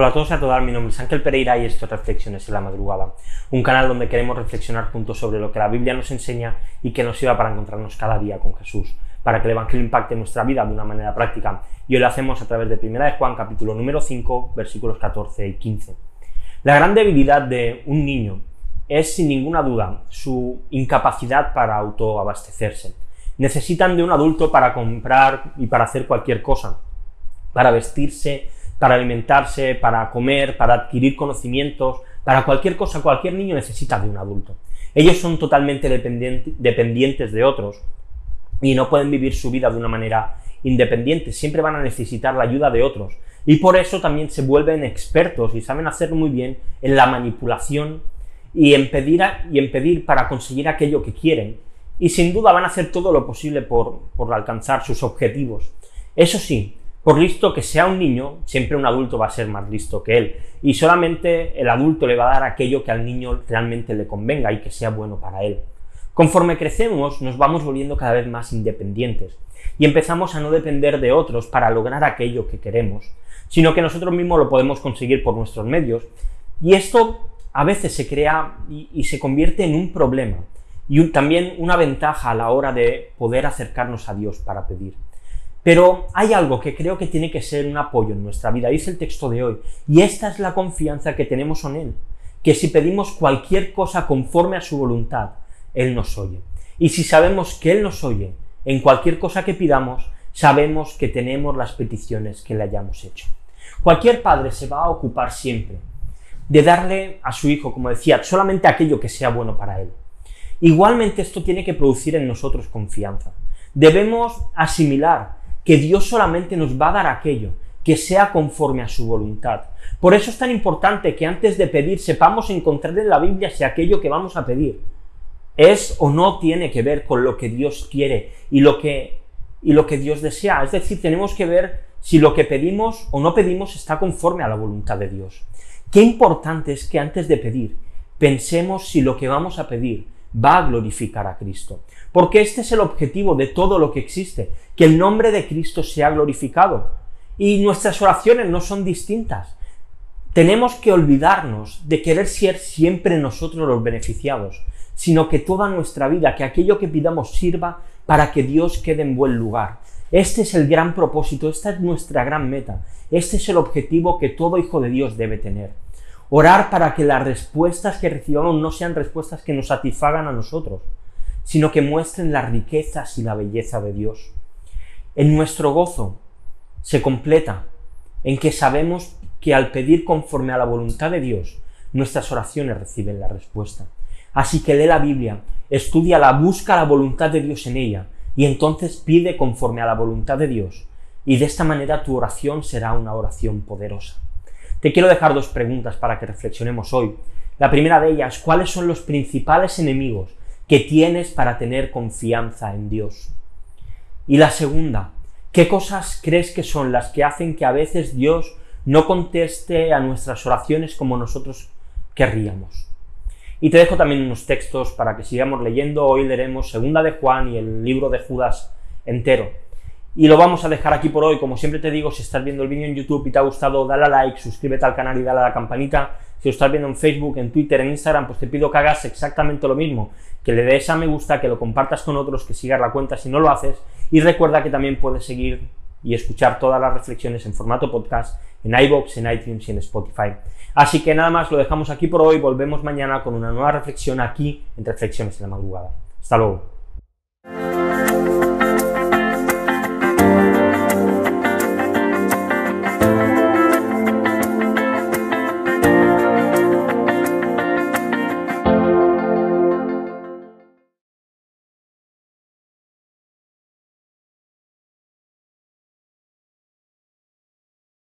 Hola a todos y a todas, mi nombre es Ángel Pereira y esto es Reflexiones en la Madrugada, un canal donde queremos reflexionar juntos sobre lo que la Biblia nos enseña y que nos sirva para encontrarnos cada día con Jesús, para que el Evangelio impacte nuestra vida de una manera práctica. Y hoy lo hacemos a través de 1 de Juan, capítulo número 5, versículos 14 y 15. La gran debilidad de un niño es, sin ninguna duda, su incapacidad para autoabastecerse. Necesitan de un adulto para comprar y para hacer cualquier cosa, para vestirse, para alimentarse, para comer, para adquirir conocimientos, para cualquier cosa, cualquier niño necesita de un adulto. Ellos son totalmente dependientes de otros y no pueden vivir su vida de una manera independiente, siempre van a necesitar la ayuda de otros. Y por eso también se vuelven expertos y saben hacer muy bien en la manipulación y en pedir, y para conseguir aquello que quieren. Y sin duda van a hacer todo lo posible por alcanzar sus objetivos. Eso sí, por listo que sea un niño, siempre un adulto va a ser más listo que él. Y solamente el adulto le va a dar aquello que al niño realmente le convenga y que sea bueno para él. Conforme crecemos, nos vamos volviendo cada vez más independientes y empezamos a no depender de otros para lograr aquello que queremos, sino que nosotros mismos lo podemos conseguir por nuestros medios. Y esto a veces se crea y, se convierte en un problema y también una ventaja a la hora de poder acercarnos a Dios para pedir. Pero hay algo que creo que tiene que ser un apoyo en nuestra vida, dice el texto de hoy, y esta es la confianza que tenemos en Él, que si pedimos cualquier cosa conforme a su voluntad, Él nos oye. Y si sabemos que Él nos oye, en cualquier cosa que pidamos, sabemos que tenemos las peticiones que le hayamos hecho. Cualquier padre se va a ocupar siempre de darle a su hijo, como decía, solamente aquello que sea bueno para él. Igualmente esto tiene que producir en nosotros confianza. Debemos asimilar que Dios solamente nos va a dar aquello que sea conforme a su voluntad. Por eso es tan importante que antes de pedir sepamos encontrar en la Biblia si aquello que vamos a pedir es o no tiene que ver con lo que Dios quiere y lo que, y lo que Dios desea. Es decir, tenemos que ver si lo que pedimos o no pedimos está conforme a la voluntad de Dios. Qué importante es que antes de pedir pensemos si lo que vamos a pedir va a glorificar a Cristo. Porque este es el objetivo de todo lo que existe, que el nombre de Cristo sea glorificado. Y nuestras oraciones no son distintas. Tenemos que olvidarnos de querer ser siempre nosotros los beneficiados, sino que toda nuestra vida, que aquello que pidamos sirva para que Dios quede en buen lugar. Este es el gran propósito, esta es nuestra gran meta, este es el objetivo que todo hijo de Dios debe tener. Orar para que las respuestas que recibamos no sean respuestas que nos satisfagan a nosotros, sino que muestren las riquezas y la belleza de Dios. En nuestro gozo se completa en que sabemos que al pedir conforme a la voluntad de Dios, nuestras oraciones reciben la respuesta. Así que lee la Biblia, estudia la, busca la voluntad de Dios en ella, y entonces pide conforme a la voluntad de Dios, y de esta manera tu oración será una oración poderosa. Te quiero dejar dos preguntas para que reflexionemos hoy. La primera de ellas, ¿cuáles son los principales enemigos que tienes para tener confianza en Dios? Y la segunda, ¿qué cosas crees que son las que hacen que a veces Dios no conteste a nuestras oraciones como nosotros querríamos? Y te dejo también unos textos para que sigamos leyendo. Hoy leeremos Segunda de Juan y el libro de Judas entero. Y lo vamos a dejar aquí por hoy. Como siempre te digo, si estás viendo el vídeo en YouTube y te ha gustado, dale a like, suscríbete al canal y dale a la campanita. Si lo estás viendo en Facebook, en Twitter, en Instagram, pues te pido que hagas exactamente lo mismo. Que le des a me gusta, que lo compartas con otros, que sigas la cuenta si no lo haces. Y recuerda que también puedes seguir y escuchar todas las reflexiones en formato podcast en iBox, en iTunes y en Spotify. Así que nada más, lo dejamos aquí por hoy. Volvemos mañana con una nueva reflexión aquí en Reflexiones en la Madrugada. Hasta luego.